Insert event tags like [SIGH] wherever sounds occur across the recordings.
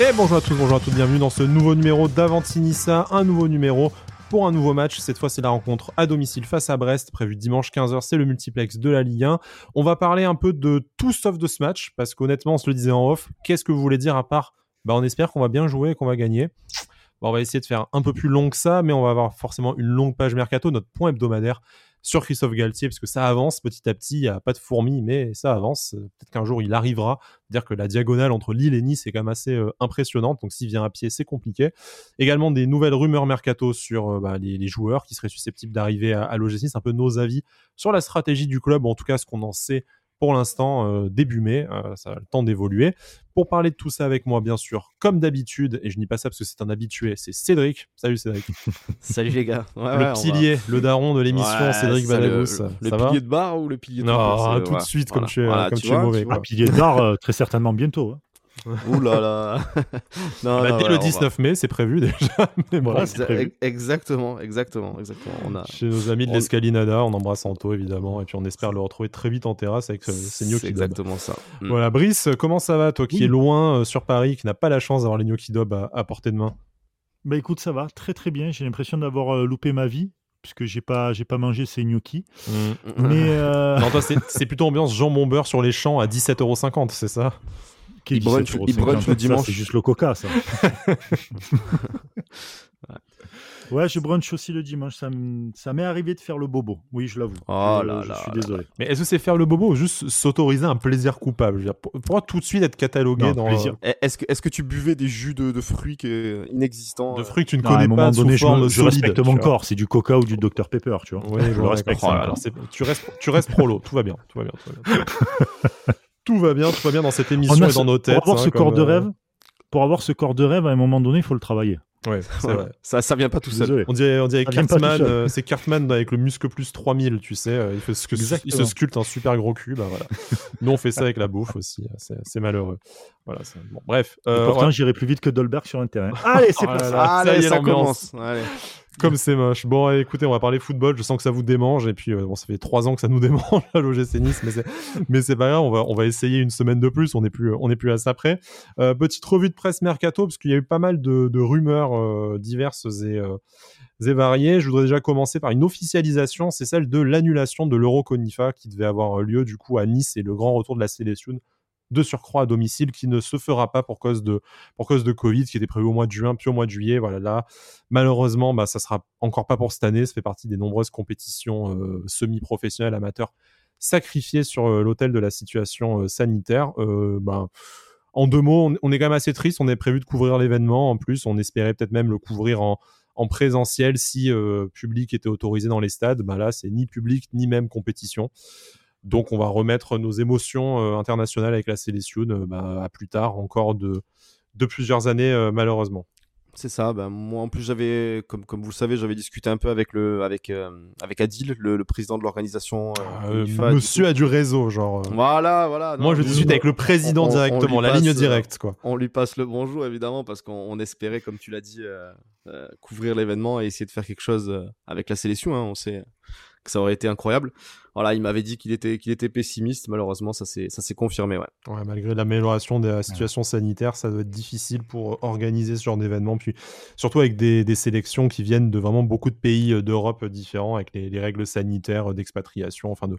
Et bonjour à tous, bonjour à toutes, bienvenue dans ce nouveau numéro d'Avantinissa, un nouveau numéro pour un nouveau match. Cette fois, c'est la rencontre à domicile face à Brest, prévu dimanche 15h. C'est le multiplex de la Ligue 1. On va parler un peu de tout sauf de ce match, parce qu'honnêtement, on se le disait en off. Qu'est-ce que vous voulez dire à part bah, On espère qu'on va bien jouer et qu'on va gagner. On va essayer de faire un peu plus long que ça, mais on va avoir forcément une longue page mercato, notre point hebdomadaire sur Christophe Galtier, parce que ça avance petit à petit, il n'y a pas de fourmis, mais ça avance. Peut-être qu'un jour il arrivera. Dire que la diagonale entre Lille et Nice est quand même assez euh, impressionnante, donc s'il vient à pied, c'est compliqué. Également des nouvelles rumeurs mercato sur euh, bah, les, joueurs qui seraient susceptibles d'arriver à, à c'est un peu nos avis sur la stratégie du club, ou en tout cas ce qu'on en sait pour l'instant euh, début mai, euh, ça a le temps d'évoluer. Pour parler de tout ça avec moi, bien sûr, comme d'habitude, et je dis pas ça parce que c'est un habitué, c'est Cédric. Salut Cédric. [LAUGHS] Salut les gars. le pilier, [LAUGHS] le daron de l'émission, Cédric Balagous. Le, pilier de bar ou le pilier de Non, tout de suite, comme tu es, comme tu es mauvais. Un pilier de bar, euh, très certainement bientôt. Hein. Ouh là là. [LAUGHS] non, bah, dès le 19 mai, c'est prévu déjà. [LAUGHS] Mais voilà, prévu. Exactement, exactement, exactement. On a... Chez nos amis de l'Escalinada, on embrasse Anto évidemment, et puis on espère le retrouver très vite en terrasse avec euh, ses gnocchi C'est exactement ça. Mm. Voilà, Brice, comment ça va, toi qui es loin euh, sur Paris, qui n'a pas la chance d'avoir les gnocchi dob à, portée de main? Bah écoute, ça va très très bien. J'ai l'impression d'avoir euh, loupé ma vie puisque j'ai pas j'ai pas mangé ces gnocchis. Mm. Mais [LAUGHS] non, toi c'est plutôt ambiance Jean Bon sur les champs à 17,50€, c'est ça? Il brunch, le dimanche. C'est juste le coca, ça. [LAUGHS] ouais. je brunch aussi le dimanche. Ça, m'est arrivé de faire le bobo. Oui, je l'avoue. Oh je, là je là suis désolé. Mais est-ce que c'est faire le bobo ou juste s'autoriser un plaisir coupable? Pourquoi tout de suite être catalogué dans. Plaisir. Eh, est-ce que, est que tu buvais des jus de, fruits inexistants De fruits que tu ne connais pas donné, sous forme je, respecte mon corps. C'est du coca ou du Dr Pepper, tu vois. Oui, je le respecte. alors, tu restes, tu restes prolo. Tout va bien. Tout va bien. Tout va bien. [LAUGHS] tout va bien, tout va bien dans cette émission et dans nos têtes. Pour avoir ce corps de euh, rêve, pour avoir ce corps de rêve, à un moment donné, il faut le travailler. Ouais, vrai. Ça, ça vient pas tout seul. On dirait, on dirait Cartman, euh, c'est Cartman avec le muscle plus 3000, tu sais. Euh, il, fait ce que, il se sculpte un super gros cul. Bah voilà. Nous, on fait ça avec la bouffe aussi. C'est malheureux. Voilà, bon, bref. pourtant, j'irai plus vite que Dolberg sur un terrain. [LAUGHS] Allez, c'est pas Allez, ça, commence. Allez. Comme c'est moche. Bon, écoutez, on va parler football. Je sens que ça vous démange. Et puis, euh, bon, ça fait trois ans que ça nous [LAUGHS] démange à l'OGC Nice, mais c'est, mais c'est pas grave. On va, on va essayer une semaine de plus. On n'est plus, on est plus à ça près. Euh, petite revue de presse mercato, parce qu'il y a eu pas mal de, de rumeurs euh, diverses et, et variées. Je voudrais déjà commencer par une officialisation. C'est celle de l'annulation de l'Euro Conifa qui devait avoir lieu du coup à Nice et le grand retour de la sélection de surcroît à domicile qui ne se fera pas pour cause de, pour cause de Covid qui était prévu au mois de juin puis au mois de juillet. Voilà, là, malheureusement, bah, ça sera encore pas pour cette année. Ça fait partie des nombreuses compétitions euh, semi-professionnelles amateurs sacrifiées sur euh, l'autel de la situation euh, sanitaire. Bah, en deux mots, on, est quand même assez triste. On est prévu de couvrir l'événement. En plus, on espérait peut-être même le couvrir en, en présentiel si public était autorisé dans les stades. Bah là, c'est ni public ni même compétition. Donc on va remettre nos émotions euh, internationales avec la sélection euh, bah, à plus tard, encore de, de plusieurs années euh, malheureusement. C'est ça. Ben, moi, en plus, j'avais, comme, comme vous le savez, j'avais discuté un peu avec le, avec, avec Adil, le, président de l'organisation. monsieur a du réseau, genre. Voilà, voilà. moi, je discute avec le président directement, la ligne directe, quoi. On lui passe le bonjour, évidemment, parce qu'on espérait, comme tu l'as dit, couvrir l'événement et essayer de faire quelque chose avec la sélection. Hein. On sait que ça aurait été incroyable. Voilà, il m'avait dit qu'il était, qu'il était pessimiste. Malheureusement, ça s'est, ça s'est confirmé. Ouais. ouais malgré l'amélioration de la situation sanitaire, ça doit être difficile pour organiser ce genre d'événement. Puis surtout avec des, des, sélections qui viennent de vraiment beaucoup de pays euh, d'Europe différents, avec les, les règles sanitaires d'expatriation, enfin de,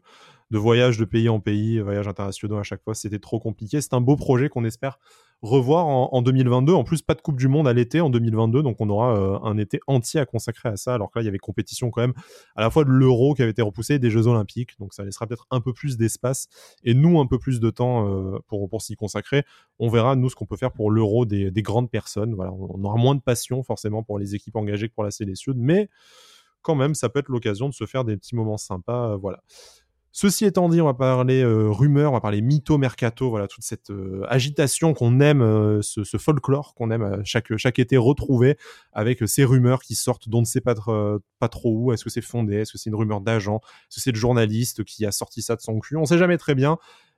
de voyage de pays en pays, voyage internationaux à chaque fois. C'était trop compliqué. C'est un beau projet qu'on espère revoir en, 2022. En plus, pas de Coupe du Monde à l'été en 2022, donc on aura euh, un été entier à consacrer à ça. Alors que là, il y avait compétition quand même à la fois de l'Euro qui avait été repoussé des Jeux Olympiques, donc ça laissera peut-être un peu plus d'espace et nous un peu plus de temps euh, pour, s'y consacrer. On verra nous ce qu'on peut faire pour l'Euro des, des, grandes personnes. On aura moins de passion forcément pour les équipes engagées que pour la sélection, mais quand même, ça peut être l'occasion de se faire des petits moments sympas. Euh, voilà. Ceci étant dit, on va parler euh, rumeurs, on va parler mytho mercato, voilà toute cette euh, agitation qu'on aime, euh, ce, folklore qu'on aime chaque chaque été retrouver avec ces rumeurs qui sortent dont on ne sait pas, pas trop où. Est-ce que c'est fondé? Est-ce que c'est une rumeur d'agent? Est-ce que c'est le journaliste qui a sorti ça de son cul? On ne sait jamais très bien.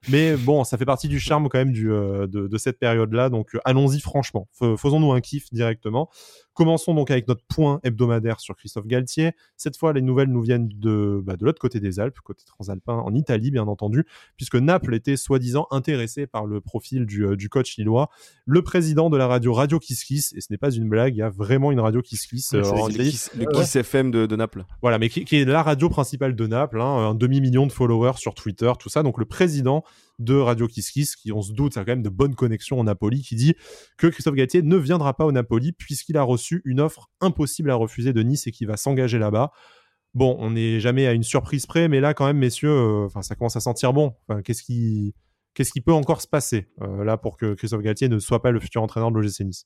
Mais bon, ça fait partie du charme quand même du, de, de, cette période-là. Donc allons-y franchement. Faisons-nous un kiff directement. Commençons donc avec notre point hebdomadaire sur Christophe Galtier. Cette fois, les nouvelles nous viennent de, bah, de l'autre côté des Alpes, côté transalpin, en Italie, bien entendu, puisque Naples était soi-disant intéressé par le profil du, euh, du, coach lillois. Le président de la radio Radio Kiss Kiss, et ce n'est pas une blague, il y a vraiment une radio Kiss Kiss. Euh, le Kiss, FM de, Naples. Voilà, mais qui, est la radio principale de Naples, hein, un demi-million de followers sur Twitter, tout ça. Donc le président de Radio Kiss Kiss, qui on se doute, a quand même de bonnes connexions au Napoli, qui dit que Christophe Galtier ne viendra pas au Napoli puisqu'il a reçu une offre impossible à refuser de Nice et qui va s'engager là-bas. Bon, on n'est jamais à une surprise près, mais là quand même, messieurs, euh, enfin ça commence à sentir bon. Enfin, qu'est-ce qui, qu'est-ce qui peut encore se passer euh, là pour que Christophe Galtier ne soit pas le futur entraîneur de l'OGC Nice?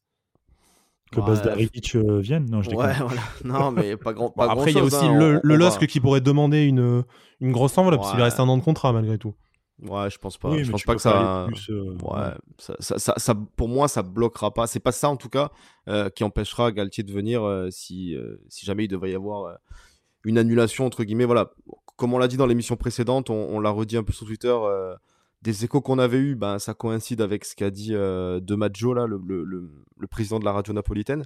Que ouais. euh, vienne Non, je ouais, voilà. Non, mais pas grand. Pas après, il y a aussi hein, le, le LOSC qui pourrait demander une, une grosse enveloppe, qu'il reste un an de contrat malgré tout. Ouais, je pense pas. je pense pas que ça... Euh, ouais, ça, ça, ça, Pour moi, ça bloquera pas. C'est pas ça en tout cas euh, qui empêchera Galtier de venir euh, si, si jamais il devait y avoir une annulation entre guillemets. Voilà, comme on l'a dit dans l'émission précédente, on, l'a redit un peu sur Twitter. des échos qu'on avait eu, ben, ça coïncide avec ce qu'a dit De Maggio, là, le, le, le, président de la radio napolitaine.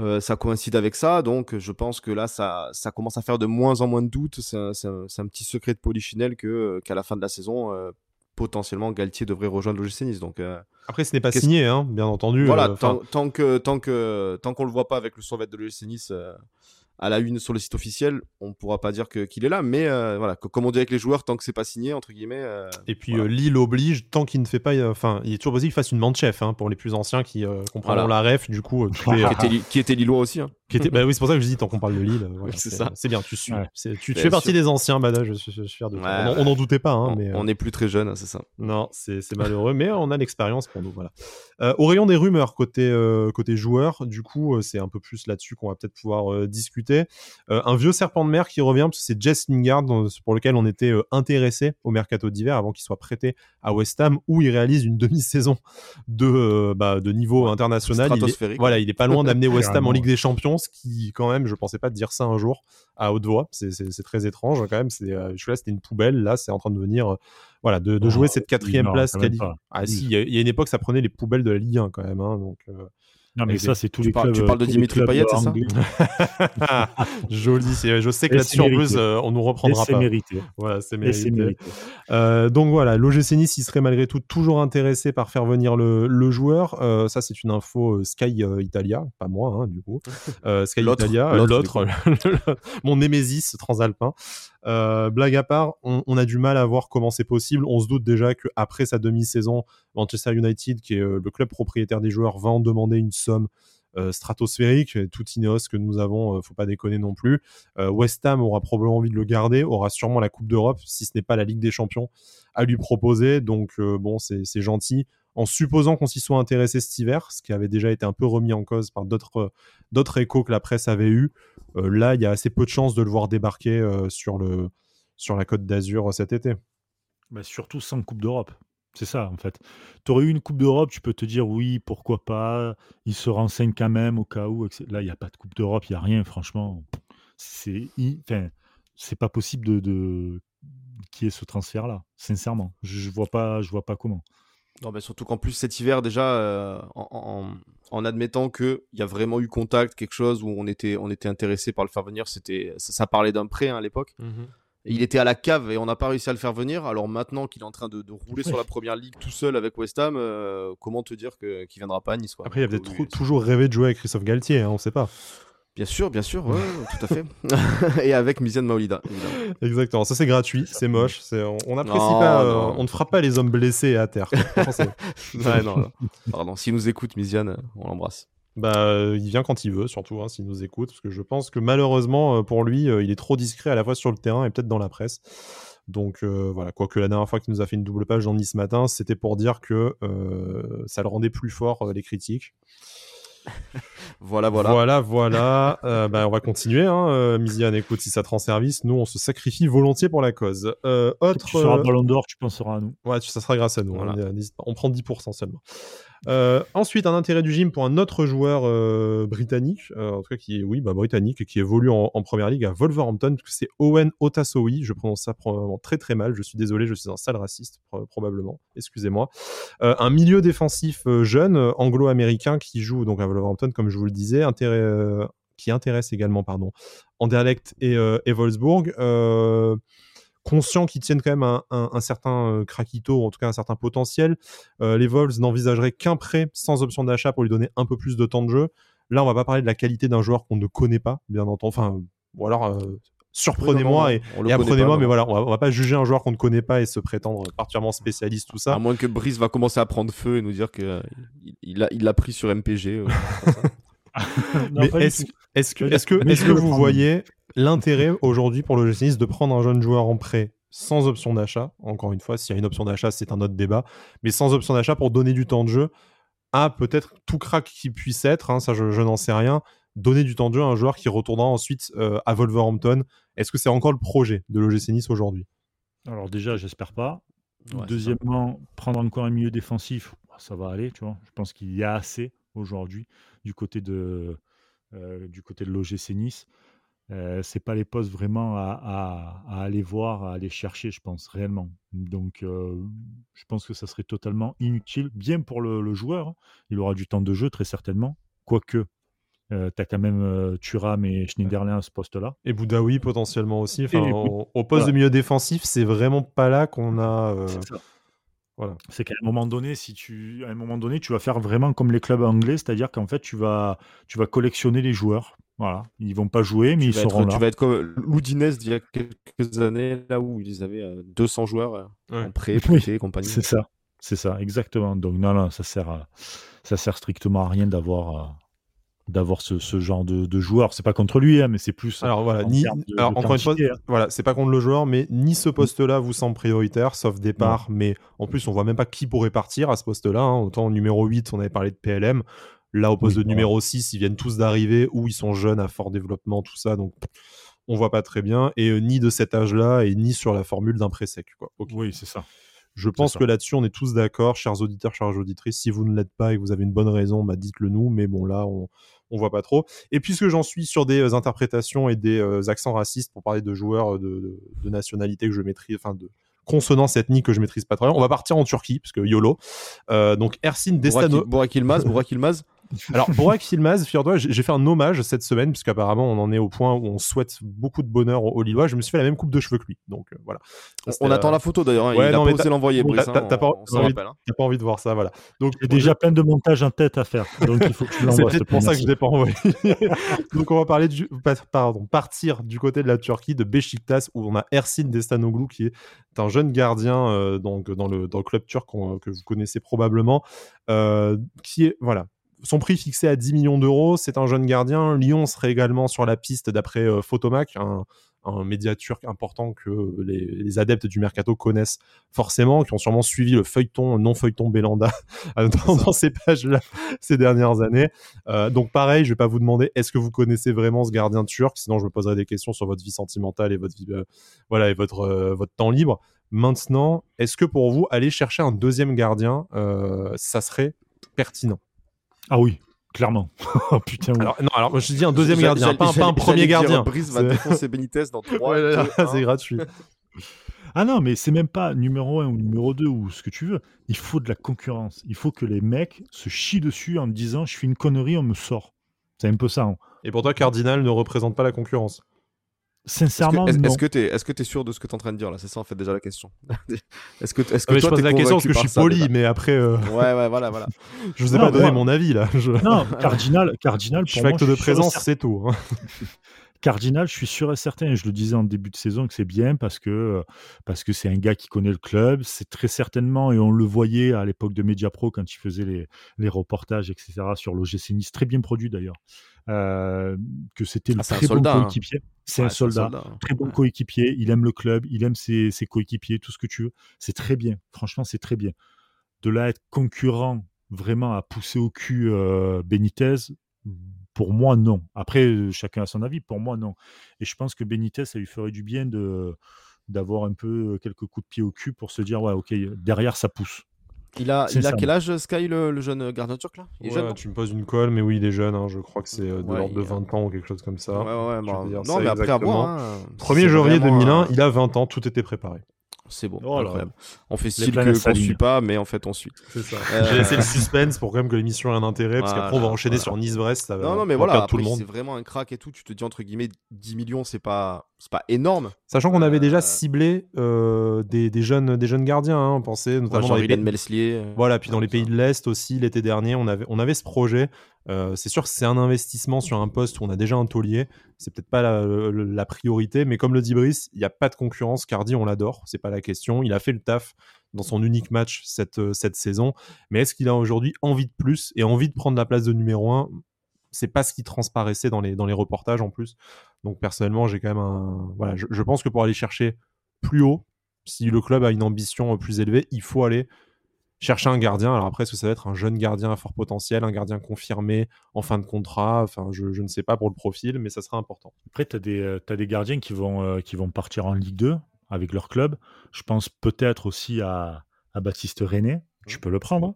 Euh, ça coïncide avec ça, donc je pense que là, ça, ça commence à faire de moins en moins de doutes. C'est un, petit secret de Polichinelle que, qu'à la fin de la saison, euh, potentiellement, Galtier devrait rejoindre l'OGC Nice. Donc, euh, Après, ce n'est pas signé, hein, bien entendu. Voilà, tant, tant, que tant que tant qu'on le voit pas avec le survêt de l'OGC Nice à la une sur le site officiel, on pourra pas dire qu'il est là, mais euh, voilà, comme on dit avec les joueurs, tant que c'est pas signé, entre guillemets. Euh, et puis euh, Lille oblige, tant qu'il ne fait pas, enfin, il est toujours possible qu'il fasse une chef hein, pour les plus anciens qui comprendront la ref, du coup. qui, était, qui était Lillois aussi. Hein. bah oui, c'est pour ça que je dis tant qu'on parle de Lille. c'est ça. C'est bien, tu suis. Tu, fais partie des anciens, bah je, suis fier de toi. On n'en doutait pas. Hein, on, mais, on est plus très jeune, c'est ça. Non, c'est malheureux, mais on a l'expérience pour nous. Voilà. au rayon des rumeurs côté, côté joueurs, du coup, c'est un peu plus là-dessus qu'on va peut-être pouvoir discuter un vieux serpent de mer qui revient, parce que c'est Jess Lingard pour lequel on était euh, intéressé au mercato d'hiver avant qu'il soit prêté à West Ham, où il réalise une demi-saison de, euh, bah, de niveau international. Il est, voilà, il est pas loin d'amener West Ham en Ligue des Champions, ce qui, quand même, je pensais pas dire ça un jour à haute voix. C'est très étrange quand même. C'est, euh, je là, c'était une poubelle. Là, c'est en train de venir, voilà, de, jouer cette quatrième place. Ah si, il y, a une époque, ça prenait les poubelles de la Ligue 1 quand même. Hein, donc. Non, mais ça, c'est tous les clubs. Tu parles de Dimitri Payet, c'est ça [LAUGHS] Joli. Je sais que là-dessus, en plus, euh, on nous reprendra pas. Mérité. Voilà, c'est mérité. Euh, donc voilà, l'OGC Nice, il serait malgré tout toujours intéressé par faire venir le, le joueur. Euh, ça, c'est une info Sky Italia, pas moi, hein, du coup. Sky Italia, l'autre, [LAUGHS] mon némésis transalpin. Euh, blague à part, on, a du mal à voir comment c'est possible. On se doute déjà qu'après sa demi-saison, Manchester United, qui est euh, le club propriétaire des joueurs, va en demander une somme euh, stratosphérique. Tout Ineos que nous avons, faut pas déconner non plus. West Ham aura probablement envie de le garder, aura sûrement la Coupe d'Europe, si ce n'est pas la Ligue des Champions, à lui proposer. Donc bon, c'est gentil en supposant qu'on s'y soit intéressé cet hiver, ce qui avait déjà été un peu remis en cause par d'autres d'autres échos que la presse avait eu. Euh, là, il y a assez peu de chances de le voir débarquer euh, sur, la Côte d'Azur euh, cet été. Bah, surtout sans Coupe d'Europe. C'est ça, en fait. Tu aurais eu une Coupe d'Europe, tu peux te dire oui, pourquoi pas, il se renseigne quand même au cas où. Là, il n'y a pas de Coupe d'Europe, il n'y a rien, franchement. C'est enfin, pas possible de, de... qu'il y ait ce transfert-là, sincèrement. Je vois pas, je vois pas comment. Non, mais surtout qu'en plus cet hiver déjà, euh, en, en, admettant qu'il y a vraiment eu contact, quelque chose où on était, on était intéressé par le faire venir, c'était, ça, parlait d'un prêt hein, à l'époque. Mhm. Il était à la cave et on n'a pas réussi à le faire venir. Alors maintenant qu'il est en train de, rouler sur la première ligue tout seul avec West Ham, euh, comment te dire qu'il ne viendra pas à Nice Après, il a peut-être toujours rêvé de jouer avec Christophe Galtier, hein, on ne sait pas. Bien sûr, bien sûr, tout à fait. [LAUGHS] et avec Miziane Maolida. Exactement, ça c'est gratuit, c'est moche, on, on apprécie pas, euh, on ne frappe pas les hommes blessés à terre. [LAUGHS] non, Pardon, s'il nous écoute, Miziane, on l'embrasse. Bah, euh, il vient quand il veut, surtout hein, s'il nous écoute, parce que je pense que malheureusement euh, pour lui, il est trop discret à la fois sur le terrain et peut-être dans la presse. Donc voilà, quoique la dernière fois qu'il nous a fait une double page dans Nice matin, c'était pour dire que ça le rendait plus fort les critiques. [LAUGHS] voilà, voilà. Voilà, voilà. Euh, bah, on va continuer. Hein. Euh, Miziane, écoute, si ça te rend service, nous, on se sacrifie volontiers pour la cause. Euh, autre. Tu seras Ballon d'Or, tu penseras à nous. Ouais, ça sera grâce à nous. Hein. On prend 10% seulement. Euh, ensuite, un intérêt du gym pour un autre joueur euh, britannique, euh, en tout cas qui est, oui, bah, britannique, qui évolue en, première ligue à Wolverhampton, c'est Owen Otasowi. Je prononce ça probablement très très mal. Je suis désolé, je suis un sale raciste probablement. Excusez-moi. un milieu défensif jeune, anglo-américain, qui joue donc à Wolverhampton, comme je vous le disais, qui intéresse également, pardon, Anderlecht et Wolfsburg conscient qu'ils tiennent quand même un, certain euh, craquito, en tout cas un certain potentiel. Euh, les Vols n'envisageraient qu'un prêt sans option d'achat pour lui donner un peu plus de temps de jeu. Là, on va pas parler de la qualité d'un joueur qu'on ne connaît pas, bien entendu. Enfin, ou alors euh, surprenez-moi et, apprenez-moi, mais voilà, on va, va pas juger un joueur qu'on ne connaît pas et se prétendre particulièrement spécialiste, tout ça. À moins que Brice va commencer à prendre feu et nous dire qu'il il, il l'a pris sur MPG. [LAUGHS] [LAUGHS] mais est-ce que, est-ce que, est-ce que vous voyez l'intérêt aujourd'hui pour le GC de prendre un jeune joueur en prêt sans option d'achat Encore une fois, s'il y a une option d'achat, c'est un autre débat, mais sans option d'achat pour donner du temps de jeu à peut-être tout crack qui puisse être, hein, ça je, n'en sais rien, donner du temps de jeu à un joueur qui retournera ensuite euh, à Wolverhampton. Est-ce que c'est encore le projet de l'OGC Nice aujourd'hui? Alors déjà, j'espère pas. Deuxièmement, prendre encore un milieu défensif, ça va aller, tu vois. Je pense qu'il y a assez aujourd'hui du côté de, euh, du côté de l'OGC Nice. Euh, c'est pas les postes vraiment à, aller voir, à aller chercher, je pense, réellement. Donc, euh, je pense que ça serait totalement inutile, bien pour le, joueur. Hein. Il aura du temps de jeu, très certainement. Quoique, euh, tu as quand même Thuram et Schneiderlin à ce poste-là. Et Boudaoui potentiellement aussi. au, poste de milieu défensif, c'est vraiment pas là qu'on a. C'est qu'à un moment donné, si tu, à un moment donné, tu vas faire vraiment comme les clubs anglais, c'est-à-dire qu'en fait, tu vas, tu vas collectionner les joueurs. Voilà, ils vont pas jouer, mais ils seront là. Tu vas être comme l'Oudinez d'il y a quelques années, là où ils avaient 200 euh, joueurs euh, en prêt, prêté, compagnie. C'est ça, c'est ça, exactement. Donc non, non, ça sert, ça sert strictement à rien d'avoir d'avoir ce, ce, genre de, de joueur. C'est pas contre lui, hein, mais c'est plus. Alors voilà, ni, alors, encore une fois, hein. voilà, c'est pas contre le joueur, mais ni ce poste-là vous semble prioritaire, sauf départ. Mais en plus, on voit même pas qui pourrait partir à ce poste-là. Hein. Autant numéro 8, on avait parlé de PLM. Là, au poste de numéro 6, ils viennent tous d'arriver ou ils sont jeunes à fort développement, tout ça. Donc, on voit pas très bien. Et euh, ni de cet âge-là, et ni sur la formule d'un pré-sec. Oui, c'est ça. Je pense que là-dessus, on est tous d'accord, chers auditeurs, chers auditrices. Si vous ne l'êtes pas et que vous avez une bonne raison, bah, dites-le nous. Mais bon, là, on, on voit pas trop. Et puisque j'en suis sur des euh, interprétations et des euh, accents racistes pour parler de joueurs de, nationalité que je maîtrise, enfin de consonance ethnique que je maîtrise pas très bien, on va partir en Turquie, parce que YOLO. Euh, donc Ersin Destano. Burak Ilmaz, Burak Ilmaz. [LAUGHS] Alors, Borak Ilmaz, figure-toi, j'ai fait un hommage cette semaine, puisqu'apparemment, on en est au point où on souhaite beaucoup de bonheur au Lillois. Je me suis fait la même coupe de cheveux que lui. Donc, euh, voilà. On, attend la photo d'ailleurs. Hein. il a pas osé l'envoyer, Brice. T'as pas, envie, hein. pas envie de voir ça, voilà. Donc, j'ai déjà plein de montages en tête à faire. Donc, il faut que tu l'envoies. C'est peut-être pour ça que je l'ai pas envoyé. [LAUGHS] donc, on va parler du, pardon, partir du côté de la Turquie, de Beşiktaş, où on a Ersin Destanoglu, qui est un jeune gardien euh, donc, dans, le, dans le club turc que vous connaissez probablement, euh, qui est, voilà, son prix fixé à 10 millions d'euros. C'est un jeune gardien. Lyon serait également sur la piste d'après euh, Photomac, un, média turc important que les, adeptes du mercato connaissent forcément, qui ont sûrement suivi le feuilleton, non feuilleton Belanda [LAUGHS] dans, ces pages-là ces dernières années. Euh, donc pareil, je vais pas vous demander est-ce que vous connaissez vraiment ce gardien turc, sinon je me poserai des questions sur votre vie sentimentale et votre vie, euh, voilà et votre votre temps libre. Maintenant, est-ce que pour vous aller chercher un deuxième gardien, ça serait pertinent? Ah oui, clairement. [LAUGHS] oh, putain, Alors, non, alors je dis un deuxième gardien, pas, un premier gardien. Brice va défoncer Benitez dans 3 [LAUGHS] C'est gratuit. [LAUGHS] Ah non, mais c'est même pas numéro 1 ou numéro 2 ou ce que tu veux. Il faut de la concurrence. Il faut que les mecs se chient dessus en disant je fais une connerie, on me sort. C'est un peu ça. Hein. Et pour toi, Cardinal ne représente pas la concurrence Sincèrement, est-ce que, est-ce que que sûr de ce que tu es en train de dire là? C'est ça en fait déjà la question. [LAUGHS] est-ce que, est-ce que toi, je pose la question parce que je suis poli, mais après. Euh, [LAUGHS] ouais, ouais, voilà, voilà. [LAUGHS] je vous ai pas donné mon avis là. Non, Cardinal, Cardinal. Pour je acte de présence, c'est tout. Hein. Cardinal, je suis sûr et certain, je le disais en début de saison, que c'est bien parce que parce que c'est un gars qui connaît le club. C'est très certainement, et on le voyait à l'époque de Mediapro quand il faisait les, les reportages, etc., sur l'OGC Nice, très bien produit d'ailleurs, euh, que c'était le ah, très bon hein. coéquipier. C'est un, soldat, hein. très bon coéquipier. Il aime le club, il aime ses, ses coéquipiers, tout ce que tu veux. C'est très bien. Franchement, c'est très bien. De là être concurrent vraiment à pousser au cul euh, Benitez, pour moi, non. Après, euh, chacun a son avis. Pour moi, non. Et je pense que Benitez, ça lui ferait du bien de d'avoir un peu quelques coups de pied au cul pour se dire ouais ok derrière ça pousse Il a, il a quel âge, Sky, le, le jeune gardien turc là? Il est Ouais, jeune non? tu me poses une colle, mais oui, il est jeune. hein, je crois que c'est euh, de Ouais, l'ordre de il a- 20 ans ou quelque chose comme ça. Ouais, bah, non, ça mais après à exactement. voir. hein. 1er C'est janvier vraiment, 2001, euh, il a 20 ans, tout était préparé. C'est bon, Oh incroyable. On fait style qu'on s'alignent. suit pas, mais en fait on suit. C'est ça. Euh, J'ai laissé le [LAUGHS] suspense pour quand même que l'émission ait un intérêt, parce qu'après on va enchaîner voilà. sur Nice-Brest. ça va- Non, non, mais voilà, perdre tout après, le monde. c'est vraiment un crack et tout. Tu te dis entre guillemets 10 millions, c'est pas, c'est pas énorme. Sachant qu'on avait Euh, déjà ciblé euh, des, des jeunes, des jeunes gardiens, hein, on pensait Ouais, notamment genre dans les pays- Melslier. euh, Voilà, puis dans les pays de l'Est aussi, l'été dernier, on avait, on avait ce projet. Euh, c'est sûr que c'est un investissement sur un poste où on a déjà un taulier. C'est peut-être pas la, priorité, mais comme le dit Brice, il n'y a pas de concurrence. Cardi, on l'adore, c'est pas la question. Il a fait le taf dans son unique match cette, euh, saison. Mais est-ce qu'il a aujourd'hui envie de plus et envie de prendre la place de numéro 1 C'est pas ce qui transparaissait dans les, dans les reportages en plus. Donc personnellement, j'ai quand même un. Voilà, je, je pense que pour aller chercher plus haut, si le club a une ambition euh, plus élevée, il faut aller chercher un gardien. Alors après, est-ce que ça va être un jeune gardien à fort potentiel, un gardien confirmé en fin de contrat? Enfin, je, je ne sais pas pour le profil, mais ça sera important. Après, tu as, des gardiens qui vont, euh, qui vont partir en Ligue 2 avec leur club. Je pense peut-être aussi à, à Baptiste René. Tu Mmh. peux le prendre.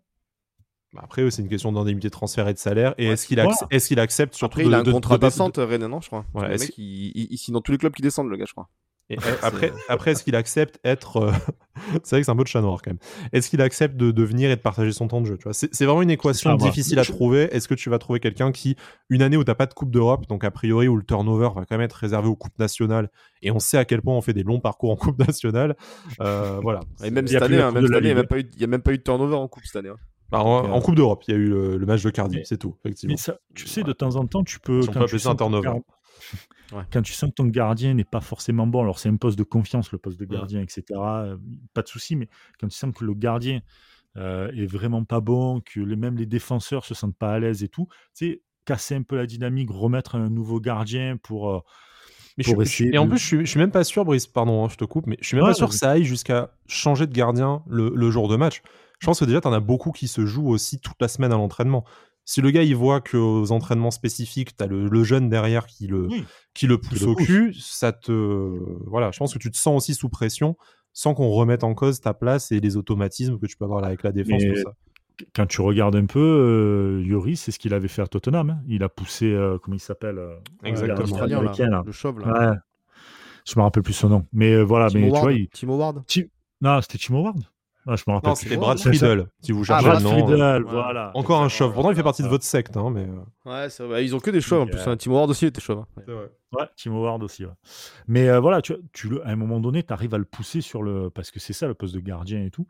Bah, Après, c'est une question d'indemnité de transfert et de salaire. Et Ouais, est-ce qu'il voilà. accepte, est-ce qu'il accepte surtout Après, il de- a un de- contrat de- de- descente, René, non, je crois. Le mec, il, il, il signe dans tous les clubs qui descendent, le gars, je crois. Et, euh, après, après est-ce qu'il accepte être. euh, [LAUGHS] c'est vrai que c'est un peu de chat noir quand même. Est-ce qu'il accepte de, de venir et de partager son temps de jeu tu vois? C'est vraiment une équation difficile à trouver. Est-ce que tu vas trouver quelqu'un qui, une année où tu n'as pas de Coupe d'Europe, donc a priori où le turnover va quand même être réservé aux Coupes nationales, et on sait à quel point on fait des longs parcours en Coupe nationale, euh, [LAUGHS] voilà. Et même Il y a cette année, hein, même cette année, il n'y a, même pas eu- il y a même pas eu de turnover en coupe cette année. hein. Bah, en, Coupe d'Europe, il y a eu le, le match de Cardiff, Mais- c'est tout, effectivement. Mais ça, tu sais, de temps en temps, tu peux. Si on peut appeler ça un turnover. Ouais. Quand tu sens que ton gardien n'est pas forcément bon, alors c'est un poste de confiance, le poste de gardien, etc. euh, Pas de souci, mais quand tu sens que le gardien euh, est vraiment pas bon, que les, même les défenseurs se sentent pas à l'aise et tout, tu sais, casser un peu la dynamique, remettre un nouveau gardien pour. euh, Mais pour je, et en de- plus, je suis, je suis même pas sûr, Brice, pardon, hein, je te coupe, mais je suis même Ouais, pas sûr que ça aille jusqu'à changer de gardien le, le jour de match. Je pense que déjà, tu en as beaucoup qui se jouent aussi toute la semaine à l'entraînement. Si le gars, il voit qu'aux entraînements spécifiques, tu as le, le jeune derrière qui le, Oui. qui le pousse le au pousse. cul, ça te. Voilà, je pense que tu te sens aussi sous pression sans qu'on remette en cause ta place et les automatismes que tu peux avoir là avec la défense, Mais tout ça. Quand tu regardes un peu, euh, Yuri, c'est ce qu'il avait fait à Tottenham. hein. Il a poussé, euh, comment il s'appelle euh, Exactement. le gardien Australien, là, le chauve, là. Ouais. Je me rappelle plus son nom. Mais euh, voilà, Timo mais tu Ward. vois, il... Timo Ward. Non, c'était Tim Howard Ah, je me rappelle Non, c'était. Brad. Friedel, si vous Ah, cherchez Brad le nom. Friedel, euh, voilà. Encore un chauve. Pourtant, il fait partie de votre secte, hein, mais. euh, Ouais, c'est vrai. Ils ont que des chauves en plus. euh, hein. Timo Ward aussi, était chauve. hein. Ouais. Ouais, Tim Howard aussi. ouais. Mais euh, voilà, tu, vois, tu le, à un moment donné, tu arrives à le pousser sur le. Parce que c'est ça le poste de gardien et tout.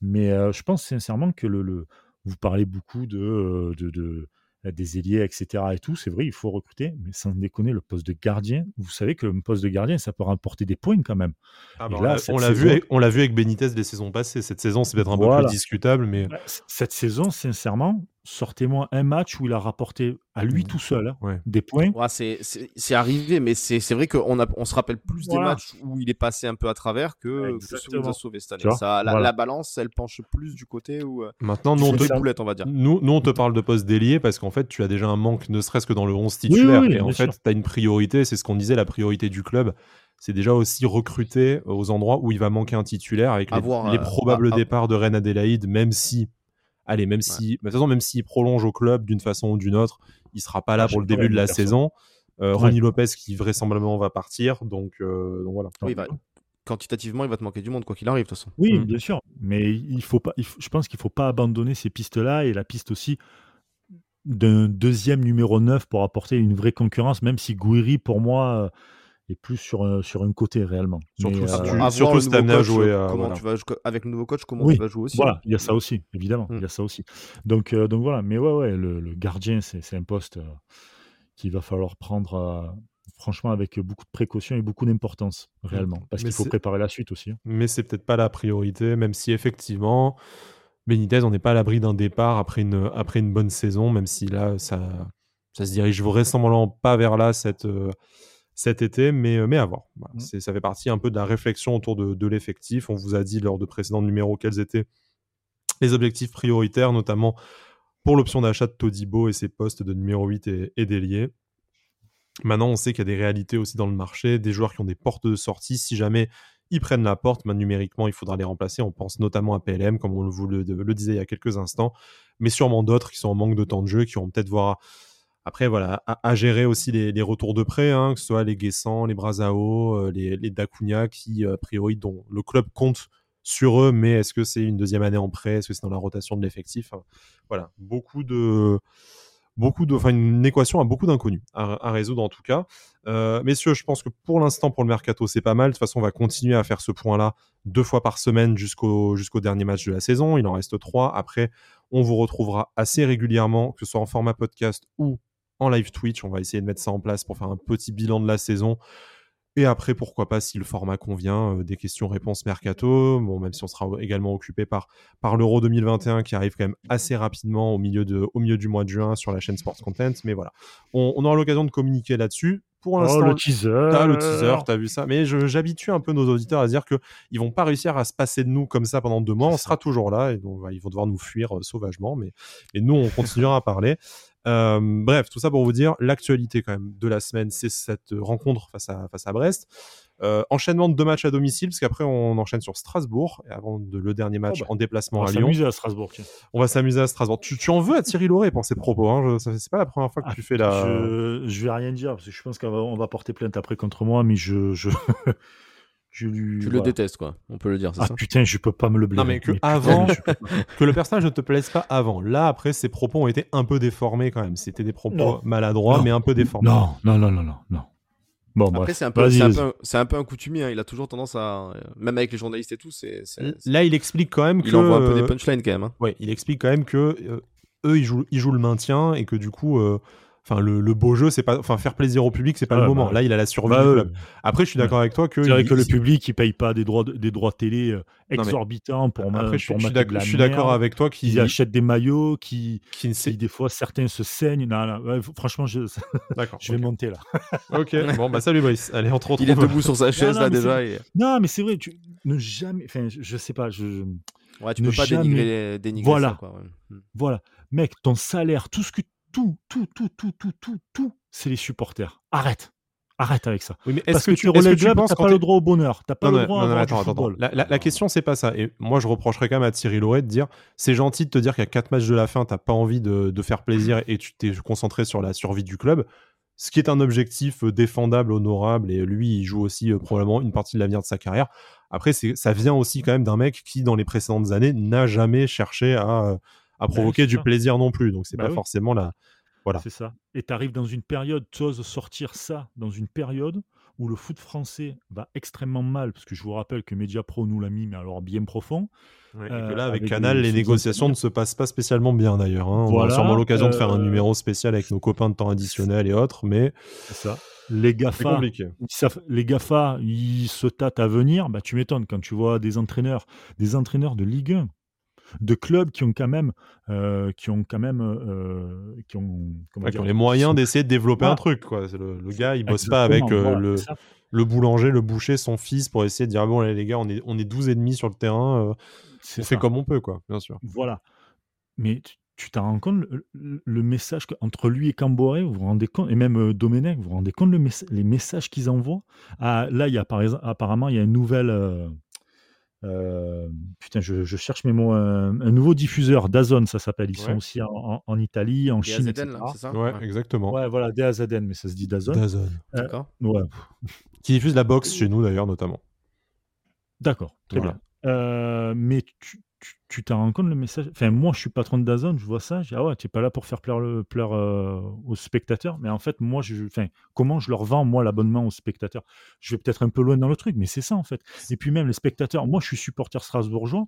Mais euh, je pense sincèrement que le, le- vous parlez beaucoup de, de, de- des ailiers, etc. et tout. C'est vrai, il faut recruter. Mais sans déconner, le poste de gardien, vous savez que le poste de gardien, ça peut rapporter des points quand même. Ah bah, là, on l'a- vu, on l'a vu avec Benitez les saisons passées. Cette saison, c'est peut-être un peu plus discutable, mais Cette saison, sincèrement, sortez-moi un match où il a rapporté à lui Mm. tout seul hein, ouais. des points. Ouais, c'est- c'est c'est arrivé, mais c'est c'est vrai qu'on a- on se rappelle plus des matchs où il est passé un peu à travers que, que il nous a sauvés cette année. Ça, la, voilà. la balance, elle penche plus du côté où. euh, Maintenant, nous, on te, ça. boulette, on va dire. nous, nous, on te parle de poste d'ailier parce qu'en fait, tu as déjà un manque, ne serait-ce que dans le 11 titulaire. oui, et en fait, tu as une priorité. C'est ce qu'on disait, la priorité du club. C'est déjà aussi recruter aux endroits où il va manquer un titulaire avec les, euh, probables départs de Rennes Adélaïde, même si. Allez, même si. De toute façon, même s'il prolonge au club d'une façon ou d'une autre, il sera pas là Ah, pour le début de la personne. saison. Euh, Ouais. Ronnie Lopez qui vraisemblablement va partir. Donc, euh, donc voilà. Oui, il va- quantitativement, il va te manquer du monde, quoi qu'il arrive, de toute façon. Oui, Mm. bien sûr. Mais il faut pas, il faut- je pense qu'il ne faut pas abandonner ces pistes-là et la piste aussi d'un deuxième numéro 9 pour apporter une vraie concurrence, même si Gouiri, pour moi, euh, est plus sur un, sur un côté réellement. Surtout Mais, si euh, tu- surtout le si coach, jouer, euh, euh, comment voilà. tu vas, avec le nouveau coach, comment Oui, tu vas jouer aussi. Voilà, il y a ça aussi, évidemment. Mm. Il y a ça aussi. Donc, euh, donc voilà, mais ouais, ouais, le, le gardien, c'est c'est un poste euh, qu'il va falloir prendre, euh, franchement, avec beaucoup de précaution et beaucoup d'importance, réellement. Parce qu'il faut préparer la suite aussi. hein. mais c'est peut-être pas la priorité, même si effectivement, Benitez, on n'est pas à l'abri d'un départ après une, après une bonne saison, même si là, ça, ça se dirige vraisemblablement pas vers là cette, euh, cet été, mais, euh, mais à voir. Voilà. Mm. C'est- Ça fait partie un peu de la réflexion autour de, de l'effectif. On vous a dit lors de précédents numéros quels étaient les objectifs prioritaires, notamment pour l'option d'achat de Todibo et ses postes de numéro 8 et, et d'ailier. Maintenant, on sait qu'il y a des réalités aussi dans le marché, des joueurs qui ont des portes de sortie. Si jamais ils prennent la porte. Mais numériquement, il faudra les remplacer. On pense notamment à PLM, comme on vous le, le disait il y a quelques instants, mais sûrement d'autres qui sont en manque de temps de jeu, qui vont peut-être voir après, voilà, à, gérer aussi les, retours de prêt, hein, que ce soit les Guessant, les Brazao, euh, les, les Dacunia, qui, a priori, dont le club compte sur eux, mais est-ce que c'est une deuxième année en prêt? Est-ce que c'est dans la rotation de l'effectif? Voilà, beaucoup de. Beaucoup de, enfin une équation à beaucoup d'inconnus à, résoudre en tout cas. Euh, messieurs, je pense que pour l'instant pour le mercato c'est pas mal. De toute façon, on va continuer à faire ce point-là deux fois par semaine jusqu'au jusqu'au dernier match de la saison. Il en reste trois. Après, on vous retrouvera assez régulièrement, que ce soit en format podcast ou en live Twitch. On va essayer de mettre ça en place pour faire un petit bilan de la saison. Et après, pourquoi pas, si le format convient, euh, des questions-réponses mercato. Bon, même si on sera également occupé par, par l'Euro 2021 qui arrive quand même assez rapidement au milieu, de, au milieu du mois de juin sur la chaîne Sports Content. Mais voilà, on, aura l'occasion de communiquer là-dessus. Pour oh, l'instant, le teaser. T'as le teaser, t'as vu ça. Mais j'habitue un peu nos auditeurs à dire qu'ils vont pas réussir à se passer de nous comme ça pendant deux mois. On sera toujours là et donc, ils vont devoir nous fuir euh, sauvagement. Mais, mais nous, on continuera à parler. Euh, bref, tout ça pour vous dire, l'actualité quand même de la semaine, c'est cette rencontre face à, face à Brest. Euh, enchaînement de deux matchs à domicile, parce qu'après on enchaîne sur Strasbourg, et avant de, le dernier match oh, bah, en déplacement à Lyon. On va s'amuser à Strasbourg. On va s'amuser à Strasbourg. Tu, tu, en veux à Thierry Lauré pour ses propos, hein c'est pas la première fois que ah, tu fais la... Je, je vais rien dire, parce que je pense qu'on va, porter plainte après contre moi, mais je... je... Je lui... Tu le détestes, quoi. On peut le dire, c'est ah, ça putain, je peux pas me le blâmer. Non, mais que avant, [LAUGHS] que le personnage ne te plaise pas avant. Là, après, ses propos ont été un peu déformés quand même. C'était des propos maladroits, mais un peu déformés. Non, non, non, non, non. non. Bon, Après, c'est un, peu, un, un peu un coutumier. Hein. Il a toujours tendance à. Même avec les journalistes et tout. c'est Là, il explique quand même que. Il envoie un peu des punchlines quand même. Hein. Ouais, il explique quand même que euh, eux, ils jouent, ils jouent le maintien et que du coup, euh, Enfin, le, le, beau jeu, c'est pas, enfin, faire plaisir au public, c'est pas le moment. Bah, Là, il a la survie bah, Après, je suis d'accord avec toi que. Le public, il paye pas des droits, des droits télé euh, exorbitants pour Après, je, suis d'accord avec toi qu'ils achètent des maillots, qui, qui, des fois, certains se saignent. franchement, je, [LAUGHS] je vais monter là. [LAUGHS] ok, bon, bah, salut Brice. Allez, on te retrouve. Il est debout sur sa chaise là déjà. Non, mais c'est vrai, tu ne jamais. Enfin, je sais pas, je. Ouais, tu peux pas dénigrer, dénigrer voilà. ça, quoi. Hmm. Voilà. Mec, ton salaire, tout ce que tout, tout, tout, tout, tout, tout, tout, c'est les supporters. Arrête. Arrête avec ça. Oui, mais Parce que, que tu relèves tu penses pas le droit au bonheur. T'as pas le droit à attends, attends, La, la, question, c'est pas ça. Et moi, je reprocherais quand même à Thierry Loret de dire c'est gentil de te dire qu'il y a quatre matchs de la fin, t'as pas envie de, de, faire plaisir et tu t'es concentré sur la survie du club. Ce qui est un objectif euh, défendable, honorable, et lui, il joue aussi euh, probablement une partie de l'avenir de sa carrière. Après, ça vient aussi quand même d'un mec qui, dans les précédentes années, n'a jamais cherché à euh, à bah provoquer du plaisir non plus. Donc c'est bah pas forcément la. Voilà. C'est ça. Et tu arrives dans une période, tu oses sortir ça dans une période où le foot français va extrêmement mal, parce que je vous rappelle que Mediapro nous l'a mis, mais alors bien profond. et que là, avec, Canal, les, négociations ne se passent pas spécialement bien d'ailleurs. Hein. On aura sûrement l'occasion de faire un euh, numéro spécial avec nos copains de temps additionnel et autres, mais. C'est ça. Les GAFA, les GAFA, ils se tâtent à venir. Bah, tu m'étonnes quand tu vois des entraîneurs, des entraîneurs de Ligue 1 de clubs qui ont quand même, euh, qui ont quand même, euh, qui ont, les moyens d'essayer de développer un truc. Quoi. Le, le, gars, il bosse pas avec euh, le, le, boulanger, le boucher, son fils pour essayer de dire ah bon les gars, on est, on est 12 et demi sur le terrain, on fait comme on peut, quoi, bien sûr. Voilà. Mais tu t'en rends compte, le, message entre lui et Camboré, vous vous rendez compte, et même Domenech, vous vous rendez compte le les messages qu'ils envoient? Ah, Là, il y a par exemple, apparemment, il y a une nouvelle, euh, putain, je, cherche mes mots. Un, nouveau diffuseur, Dazon, ça s'appelle. Ils sont aussi en, Italie, en Chine. c'est ça ouais, exactement. Ouais, voilà, DAZN, mais ça se dit Dazon. Dazon. Euh, D'accord. Ouais. Qui diffuse la boxe chez nous, d'ailleurs, notamment. D'accord, très bien. Euh, mais tu, tu t'en rends compte le message? Enfin, moi, je suis patron de Dazon, je vois ça, je dis, ah ouais, tu n'es pas là pour faire plaire, le, euh, aux spectateurs. Mais en fait, moi, je, enfin, comment je leur vends, moi, l'abonnement aux spectateurs? Je vais peut-être un peu loin dans le truc, mais c'est ça, en fait. Et puis même les spectateurs, moi, je suis supporter strasbourgeois,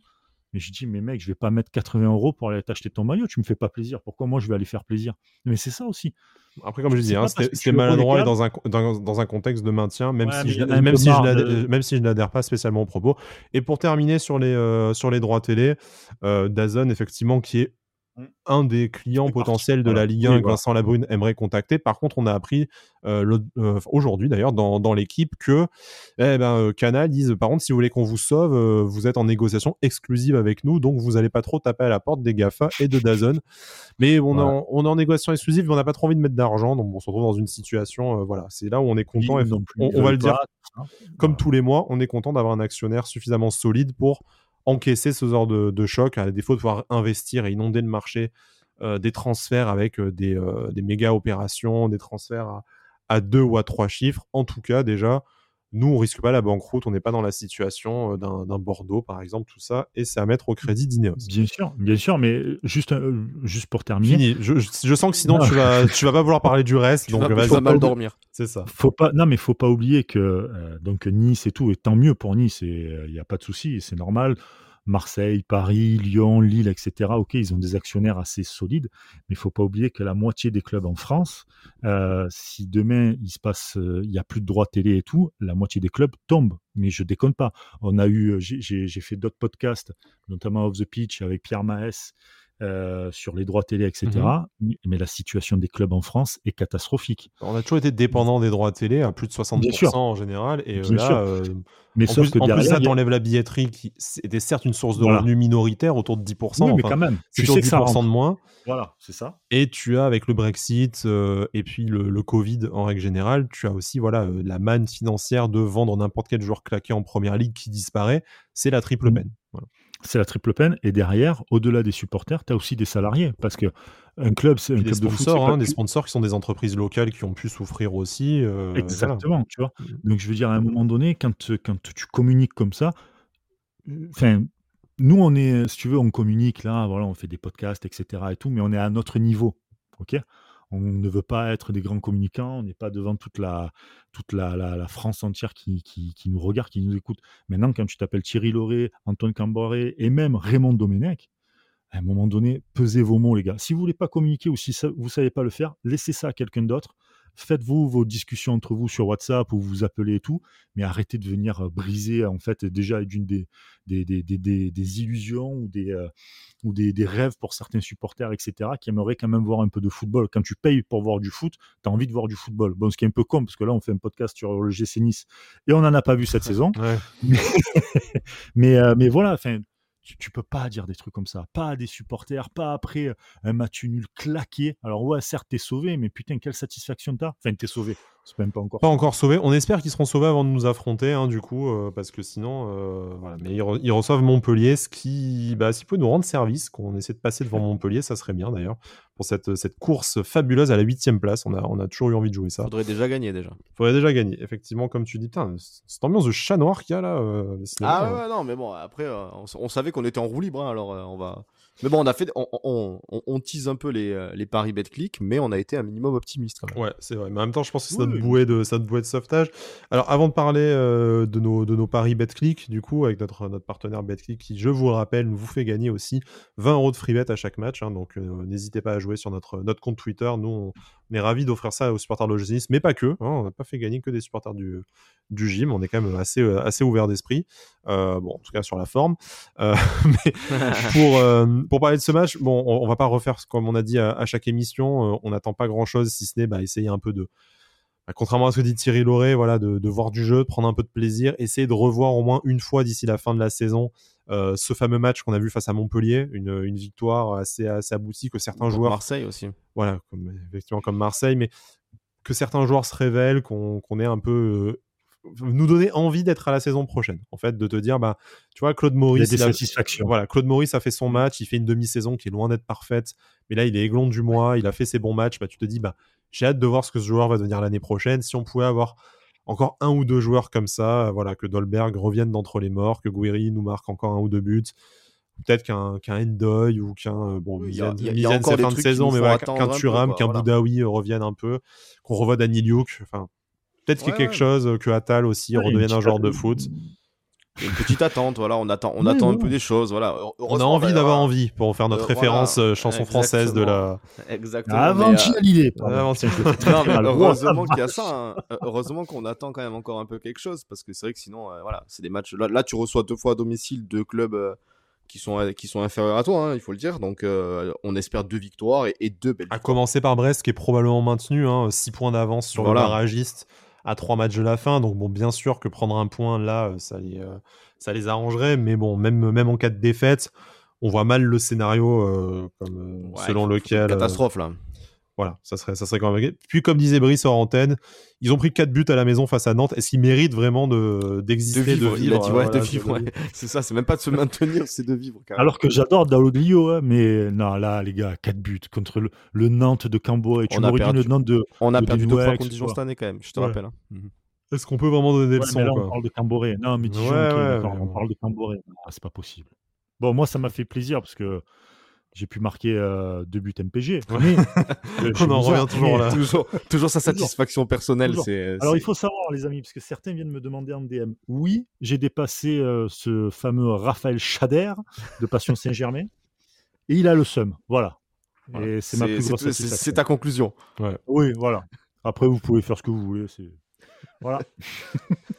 mais je dis, mais mec, je vais pas mettre 80 euros pour aller t'acheter ton maillot, tu me fais pas plaisir. Pourquoi moi, je vais aller faire plaisir? Mais c'est ça aussi. Après, comme je, dis, hein, c'était maladroit dans un, dans, dans, un contexte de maintien, même, si, je, même, si, je même si je n'adhère pas spécialement au propos. Et pour terminer sur les, euh, sur les droits télé, euh, Dazon, effectivement, qui est un des clients potentiels de la Ligue 1 que Vincent Labrune aimerait contacter. Par contre, on a appris euh, euh, aujourd'hui d'ailleurs dans, l'équipe que eh ben, euh, Canal disent par contre si vous voulez qu'on vous sauve, vous êtes en négociation exclusive avec nous, donc vous n'allez pas trop taper à la porte des GAFA et de Dazon. Mais on, est en, négociation exclusive, mais on n'a pas trop envie de mettre d'argent, donc on se retrouve dans une situation, voilà, c'est là où on est content. et on, va le dire, comme tous les mois, on est content d'avoir un actionnaire suffisamment solide pour encaisser ce genre de, choc, à défaut de pouvoir investir et inonder le marché euh, des transferts avec euh, euh, des, méga opérations, des transferts à, deux ou à trois chiffres. En tout cas, déjà, nous, on risque pas la banqueroute, on n'est pas dans la situation d'un Bordeaux, par exemple, tout ça, et c'est à mettre au crédit d'Ineos. Bien sûr, bien sûr, mais juste, juste pour terminer. Je, sens que sinon, tu vas, tu vas pas vouloir parler du reste, donc vas, vas mal dormir. C'est ça. Faut pas, non, mais faut pas oublier que donc Nice et tout, et tant mieux pour Nice, il n'y a pas de souci, c'est normal. Marseille, Paris, Lyon, Lille, etc. Ok, ils ont des actionnaires assez solides, mais il faut pas oublier que la moitié des clubs en France, euh, si demain il se passe, euh, il y a plus de droits télé et tout, la moitié des clubs tombent. Mais je déconne pas. On a eu, j'ai fait d'autres podcasts, notamment Off the Pitch avec Pierre Maes. Euh, sur les droits télé, etc. Mmh mais la situation des clubs en France est catastrophique. On a toujours été dépendant des droits télé à plus de 60% en général. Et là, mais en sauf plus, que en plus, ça t'enlève la billetterie qui était certes une source de revenus minoritaire autour de 10%. mais quand même, c'est toujours 10% de moins. Voilà, c'est ça. Et tu as avec le Brexit euh, et puis le, Covid en règle générale, tu as aussi voilà euh, la manne financière de vendre n'importe quel joueur claqué en première ligue qui disparaît. C'est la triple mmh. peine. C'est la triple peine. Et derrière, au-delà des supporters, tu as aussi des salariés. Parce que un club, c'est un club sponsors, de foot. Hein, des sponsors qui sont des entreprises locales qui ont pu souffrir aussi. Euh, Exactement, tu vois. Mm. Donc je veux dire, à un moment donné, quand, quand tu communiques comme ça, enfin, nous, on est, si tu veux, on communique là, voilà, on fait des podcasts, etc. et tout, mais on est à notre niveau. OK? On ne veut pas être des grands communicants, on n'est pas devant toute la, toute la, France entière qui, nous regarde, qui nous écoute. Maintenant, quand tu t'appelles Thierry Lauré, Antoine Camboré et même Raymond Domenech, à un moment donné, pesez vos mots, les gars. Si vous voulez pas communiquer ou si vous ne savez pas le faire, laissez ça à quelqu'un d'autre faites-vous vos discussions entre vous sur WhatsApp ou vous appelez et tout, mais arrêtez de venir briser en fait déjà d'une des des, des, des, des, illusions ou des euh, ou des, rêves pour certains supporters, etc., qui aimeraient quand même voir un peu de football. Quand tu payes pour voir du foot, tu as envie de voir du football. Bon, ce qui est un peu con, parce que là, on fait un podcast sur le GC Nice et on n'en a pas vu cette [LAUGHS] saison. [LAUGHS] Mais, mais, euh, mais voilà, enfin, tu, peux pas dire des trucs comme ça. Pas à des supporters, pas après un match nul claqué. Alors ouais, certes, t'es sauvé, mais putain, quelle satisfaction t'as. Enfin, t'es sauvé. C'est même pas encore. Pas encore sauvé. On espère qu'ils seront sauvés avant de nous affronter, hein, du coup, euh, parce que sinon, euh, voilà. Mais ils, reçoivent Montpellier, ce qui, bah, s'il peut nous rendre service, qu'on essaie de passer devant Montpellier, ça serait bien d'ailleurs pour cette, cette course fabuleuse à la huitième place. On a, on a toujours eu envie de jouer ça. Faudrait déjà gagner déjà. Faudrait déjà gagner, effectivement, comme tu dis. Putain, cette ambiance de chat noir qu'il y a là. Euh, ah ouais, non, mais bon, après, on, savait qu'on était en roue libre, hein, alors on va. Mais bon, on a fait, on, on, tease un peu les, euh, les paris BetClick, mais on a été un minimum optimiste quand même. Ouais, c'est vrai. Mais en même temps, je pense que c'est notre bouée de, ça bouée de sauvetage. Alors, avant de parler euh, de, nos, de nos paris BetClick, du coup, avec notre, notre partenaire BetClick, qui, je vous le rappelle, vous fait gagner aussi 20 euros de free bet à chaque match. Hein, donc, euh, n'hésitez pas à jouer sur notre, notre compte Twitter. Nous, on, est ravis d'offrir ça aux supporters de l'OGC mais pas que. Hein, on n'a pas fait gagner que des supporters du, du gym. On est quand même assez, assez ouvert d'esprit. bon, en tout cas, sur la forme. [LAUGHS] mais [LAUGHS] pour pour parler de ce match, bon, on, va pas refaire comme on a dit à, chaque émission. Euh, on n'attend pas grand chose si ce n'est bah, essayer un peu de, bah, contrairement à ce que dit Thierry Lauré, voilà, de, voir du jeu, de prendre un peu de plaisir, essayer de revoir au moins une fois d'ici la fin de la saison euh, ce fameux match qu'on a vu face à Montpellier, une, victoire assez, assez aboutie que certains joueurs. Marseille aussi. Voilà, comme, effectivement comme Marseille, mais que certains joueurs se révèlent, qu'on est un peu euh, nous donner envie d'être à la saison prochaine. En fait, de te dire, bah, tu vois, Claude Maurice. Il a des satisfactions. Voilà, Claude Maurice a fait son match, il fait une demi-saison qui est loin d'être parfaite, mais là, il est aiglon du mois, il a fait ses bons matchs. Bah, tu te dis, bah, j'ai hâte de voir ce que ce joueur va devenir l'année prochaine. Si on pouvait avoir encore un ou deux joueurs comme ça, voilà, que Dolberg revienne d'entre les morts, que Guiri nous marque encore un ou deux buts. Peut-être qu'un qu'un Endoy ou qu'un bon il y a, fin de saison mais voilà qu'un Turam qu'un Boudaoui revienne un peu qu'on revoie Dani Liuk enfin Peut-être qu'il y a quelque chose euh, que Atal aussi redevienne un genre de foot. Une petite attente, voilà, on attend, on attend un peu des choses, voilà. On a envie d'avoir envie pour faire notre euh, référence euh, chanson française de la. Exactement. Avant l'idée. [LAUGHS] heureusement qu'il y a ça. Hein. Heureusement qu'on attend quand même encore un peu quelque chose parce que c'est vrai que sinon, voilà, c'est des matchs. Là, là, tu reçois deux fois à domicile deux clubs qui sont, qui sont inférieurs à toi, hein, il faut le dire. Donc, on espère deux victoires et, deux belles. À commencer par Brest, qui est probablement maintenu, 6 hein, points d'avance sur le barragiste à trois matchs de la fin. Donc, bon, bien sûr que prendre un point là, ça les, ça les arrangerait. Mais bon, même, même en cas de défaite, on voit mal le scénario comme, selon lequel. Catastrophe là. Voilà, ça serait, ça serait quand même. Puis, comme disait Brice hors antenne, ils ont pris 4 buts à la maison face à Nantes. Est-ce qu'ils méritent vraiment d'exister, de, vivre, Il a dit, ouais, de vivre, [LAUGHS] C'est ça, c'est même pas de se maintenir, c'est de vivre. Alors que j'adore Dalloglio, hein, mais non, là, les gars, 4 buts contre le, Nantes de Cambo et tu m'aurais dit le Nantes de. On a perdu deux fois contre Dijon cette année, quand même, je te rappelle. Hein. Mhm. Est-ce qu'on peut vraiment donner des leçons On parle de Camboré. Non, mais Dijon, on parle de Camboré. C'est pas possible. Bon, moi, ça m'a fait plaisir parce que j'ai pu marquer euh, deux buts MPG. Mais, [LAUGHS] on en revient toujours là. toujours, sa satisfaction personnelle. Alors il faut savoir, les amis, parce que certains viennent me demander en DM. Oui, j'ai dépassé euh, ce fameux Raphaël Chader de Passion Saint-Germain. et il a le seum. Voilà. Et c'est ma plus grosse satisfaction. C'est ta conclusion. Oui, voilà. Après, vous pouvez faire ce que vous voulez. Voilà. [LAUGHS]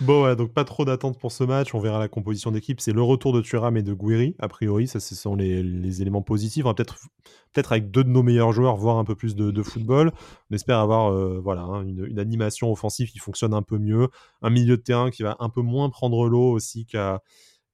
Bon, ouais, donc pas trop d'attente pour ce match. On verra la composition d'équipe. C'est le retour de Thuram et de Guiri, a priori. Ça, ce sont les, éléments positifs. Peut-être peut-être avec deux de nos meilleurs joueurs voir un peu plus de, football. On espère avoir euh, voilà hein, une, animation offensive qui fonctionne un peu mieux, un milieu de terrain qui va un peu moins prendre l'eau aussi qu'à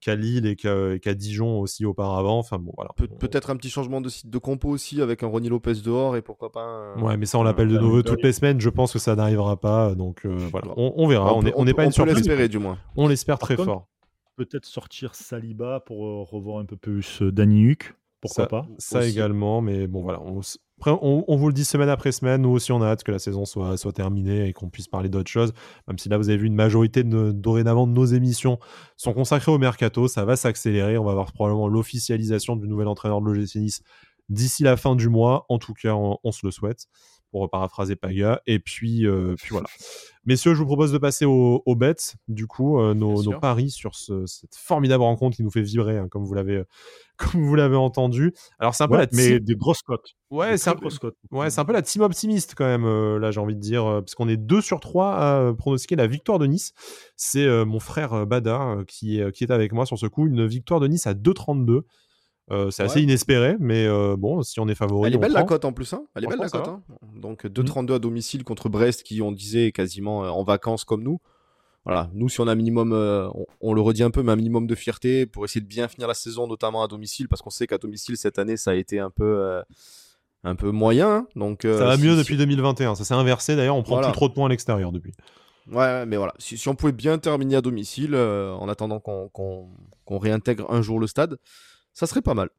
qu'à Lille et qu'à Dijon aussi auparavant. Enfin bon, voilà. peut-être un petit changement de site de compo aussi avec un Ronnie Lopez dehors et pourquoi pas. Ouais, mais ça on l'appelle de nouveau toutes les semaines. Je pense que ça n'arrivera pas. Donc euh, voilà, on, verra. On n'est pas une surprise. l'espérer du moins. On l'espère très fort. Peut-être sortir Saliba pour euh, revoir un peu plus euh, Danny Huck. Pourquoi pas? Ça également, mais bon voilà, on, on, vous le dit semaine après semaine. Nous aussi, on a hâte que la saison soit, terminée et qu'on puisse parler d'autres choses. Même si là, vous avez vu une majorité dorénavant de nos émissions sont consacrées au mercato. Ça va s'accélérer. On va avoir probablement l'officialisation du nouvel entraîneur de l'OGC Nice d'ici la fin du mois. En tout cas, on, se le souhaite pour paraphraser Paga. Et puis, euh, puis voilà. [LAUGHS] Messieurs, je vous propose de passer aux, bêtes. Du coup, euh, nos, paris sur cette formidable rencontre qui nous fait vibrer, hein, comme vous l'avez [LAUGHS] comme vous l'avez entendu. Alors c'est un peu la mais des grosses cotes. Ouais, c'est un peu Ouais, c'est un peu la team optimiste quand même euh, là, j'ai envie de dire euh, parce qu'on est 2 sur 3 à euh, pronostiquer la victoire de Nice. C'est mon frère Bada qui qui est avec moi sur ce coup, une victoire de Nice à 2,32. C'est assez inespéré, mais bon, si on est favori. Elle est belle la cote en plus, hein Elle est belle la cote. Hein Donc 2,32 mmh. à domicile contre Brest, qui on disait quasiment en vacances comme nous voilà, nous, si on a un minimum, euh, on, le redit un peu, mais un minimum de fierté pour essayer de bien finir la saison, notamment à domicile, parce qu'on sait qu'à domicile, cette année, ça a été un peu, euh, un peu moyen. Hein. donc, euh, ça va mieux depuis 2021. Ça s'est inversé d'ailleurs, on prend plus trop de points à l'extérieur depuis. Ouais, mais voilà, si, on pouvait bien terminer à domicile, en attendant qu'on réintègre un jour le stade, ça serait pas mal.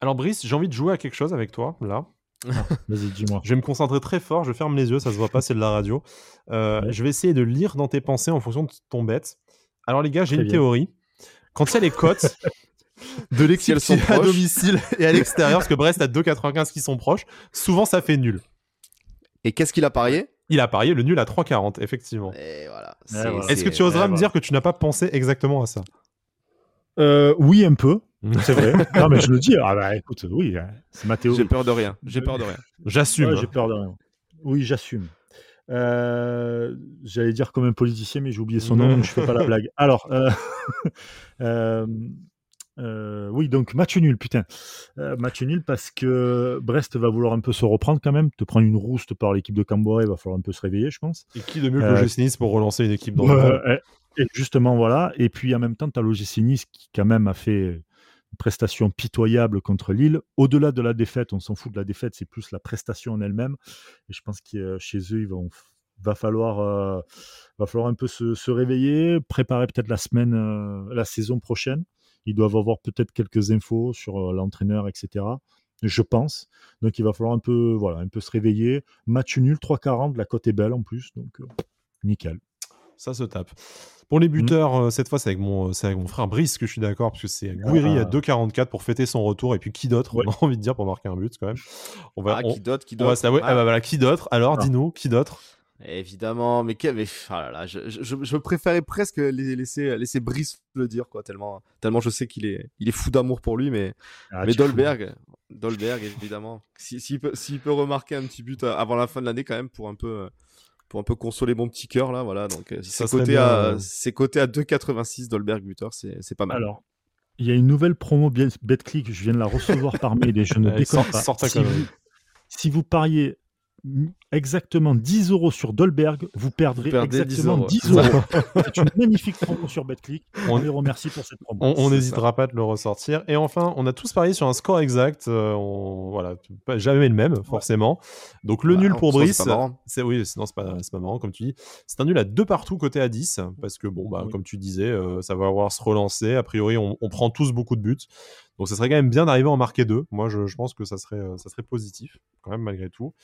Alors Brice, j'ai envie de jouer à quelque chose avec toi, là. Ah, [LAUGHS] vas-y, dis-moi. Je vais me concentrer très fort, je ferme les yeux, ça se voit pas, c'est de la radio. Euh, je vais essayer de lire dans tes pensées en fonction de ton bête. Alors les gars, j'ai une théorie. Quand il y a les cotes [LAUGHS] de l'équipe à domicile et à [LAUGHS] l'extérieur, parce que Brest a 2,95 qui sont proches, souvent ça fait nul. Et qu'est-ce qu'il a parié? Il a parié le nul à 3,40, effectivement. Et voilà. Est-ce que tu oseras me dire que tu n'as pas pensé exactement à ça? Euh, Oui, un peu. C'est vrai. non, mais je le dis. Ah bah écoute, oui, hein, c'est ma théorie. J'ai peur de rien. J'ai peur de rien. [LAUGHS] J'assume. j'ai peur de rien. Oui, j'assume. Euh, j'allais dire comme un politicien, mais j'ai oublié son nom, donc je fais pas la blague. Alors, euh, [LAUGHS] euh, oui, donc match nul, putain. match nul parce que Brest va vouloir un peu se reprendre quand même, te prendre une rouste par l'équipe de Camboré, il va falloir un peu se réveiller, je pense. Et qui de mieux que l'OGC Nice pour relancer une équipe dans le Et justement, voilà. Et puis en même temps, tu as l'OGC Nice qui quand même a fait prestation pitoyable contre Lille. Au-delà de la défaite, on s'en fout de la défaite, c'est plus la prestation en elle-même. Et je pense que chez eux, il va falloir, euh, va falloir un peu se, réveiller, préparer peut-être la semaine, euh, la saison prochaine. Ils doivent avoir peut-être quelques infos sur euh, l'entraîneur, etc. Je pense. Donc il va falloir un peu, voilà, un peu se réveiller. Match nul, 3-40, la cote est belle en plus, donc nickel. Ça se tape. Pour les mmh. buteurs, euh, cette fois, c'est avec, mon, avec mon frère Brice que je suis d'accord, parce que c'est Guiri à 2,44 ah. pour fêter son retour, et puis qui d'autre, on a envie de dire, pour marquer un but quand même. On va, ah, qui d'autre Qui d'autre ah. ah. bah voilà, qui d'autre? Alors, ah. dis-nous, qui d'autre? Évidemment, mais, mais là là, je, je, je, préférais presque laisser, laisser Brice le dire, quoi, tellement, tellement je sais qu'il est, il est fou d'amour pour lui, mais, mais Dolberg, Dolberg, évidemment, s'il peut, peut remarquer un petit but avant la fin de l'année, quand même, pour un peu pour un peu consoler mon petit cœur là, voilà. Donc Ça c'est coté à euh. c'est coté à 2,86 Dolberg buteur, c'est pas mal. Alors, il y a une nouvelle promo BetClick, je viens de la recevoir par mail et je ne [LAUGHS] déconne pas. si, vous, si vous pariez exactement 10 euros sur Dolberg, vous perdrez Vous perdez 10 exactement euros. 10 euros. [LAUGHS] C'est une magnifique promo sur BetClick. On- On les remercie pour cette promo. On n'hésitera pas à te le ressortir. Et enfin, on a tous parié sur un score exact. euh, on, voilà, pas- jamais le même, forcément. Donc le Bah, nul pour Brice, c'est oui, sinon c'est pas, pas marrant comme tu dis. C'est un nul à deux partout côté à 10 parce que bon bah Oui. comme tu disais, euh, ça va avoir se relancer. A priori, on, on prend tous beaucoup de buts. Donc ça serait quand même bien d'arriver à en marquer deux. Moi, je, je pense que ça serait, euh, ça serait positif quand même malgré tout.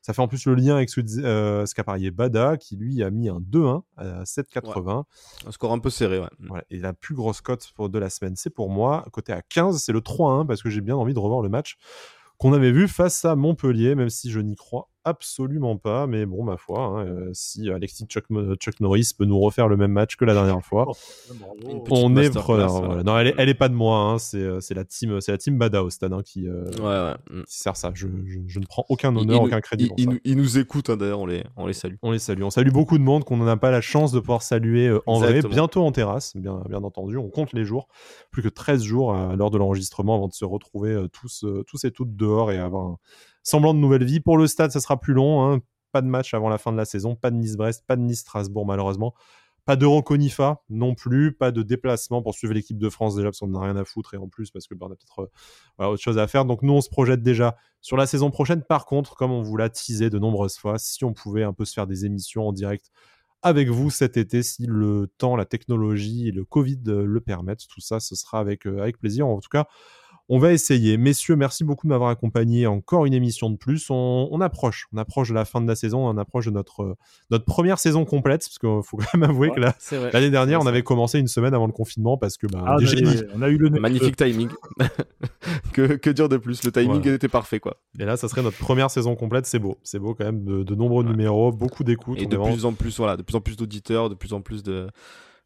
Ça fait en plus le lien avec ce, euh, ce qu'a parié Bada qui lui a mis un 2-1 à 7,80. Un score un peu serré, ouais. Voilà. Et la plus grosse cote de la semaine, c'est pour moi. Côté à 15, c'est le 3-1 parce que j'ai bien envie de revoir le match qu'on avait vu face à Montpellier, même si je n'y crois absolument pas. Mais bon, ma foi, hein, euh, si Alexis Chuck, Mo- Chuck Norris peut nous refaire le même match que la dernière fois, [LAUGHS] petite on est preneur. voilà. voilà. Non, elle est, elle est pas de moi. hein, C'est euh, c'est la team, c'est la team Bada au stade hein, qui, euh, Ouais, ouais. mm. qui sert ça. Je, je- je ne prends aucun honneur, aucun crédit ils- pour ils ça. nous- Ils nous écoutent, hein, d'ailleurs, on les, on les salue. On les salue. On salue beaucoup de monde qu'on n'a pas la chance de pouvoir saluer euh, en vrai. Bientôt en terrasse, bien, bien entendu. On compte les jours. Plus que 13 jours à l'heure de l'enregistrement avant de se retrouver euh, tous, euh, tous et toutes dehors et avoir un semblant de nouvelle vie. Pour le stade, ça sera plus long. hein. Pas de match avant la fin de la saison. Pas de Nice-Brest, pas de Nice-Strasbourg, malheureusement. Pas d'Euroconifa non plus, pas de déplacement pour suivre l'équipe de France déjà parce qu'on n'a rien à foutre et en plus parce que bah, on a peut-être euh, autre chose à faire. Donc nous on se projette déjà sur la saison prochaine. Par contre, comme on vous l'a teasé de nombreuses fois, si on pouvait un peu se faire des émissions en direct avec vous cet été, si le temps, la technologie et le Covid euh, le permettent, tout ça, ce sera avec, euh, avec plaisir. En tout cas, on va essayer. Messieurs, merci beaucoup de m'avoir accompagné. Encore une émission de plus. On, on approche, on approche de la fin de la saison, on approche de notre, euh, notre première saison complète, parce qu'il faut [LAUGHS] quand même avouer que la- l'année dernière, on avait commencé une semaine avant le confinement parce que bah, Ah, des on, génies. avait- on a eu le [LAUGHS] Magnifique timing. [LAUGHS] que, que dire de plus? Le timing Voilà. était parfait, quoi. Et là, ça serait notre première saison complète. C'est beau, c'est beau quand même. De, de nombreux Ouais. numéros, beaucoup d'écoutes. Et On de vraiment- plus en plus, voilà, de plus en plus d'auditeurs, de plus en plus de,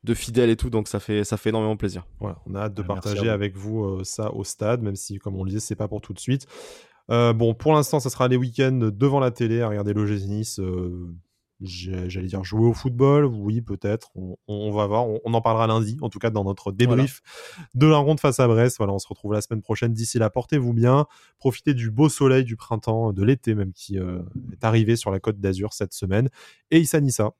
de fidèles et tout, donc ça fait, ça fait énormément plaisir. Voilà, on a hâte de Ah, partager avec vous euh, ça au stade, même si, comme on le disait, c'est pas pour tout de suite. Euh, bon, pour l'instant, ça sera les week-ends devant la télé à regarder l'OGC Nice. euh, J'allais dire jouer au football, oui, peut-être. On, on va voir. On, on en parlera lundi, en tout cas dans notre débrief de la ronde face à Brest. Voilà, on se retrouve la semaine prochaine. D'ici là, portez-vous bien. Profitez du beau soleil du printemps, de l'été même qui euh, est arrivé sur la côte d'Azur cette semaine. Et Issa Nissa.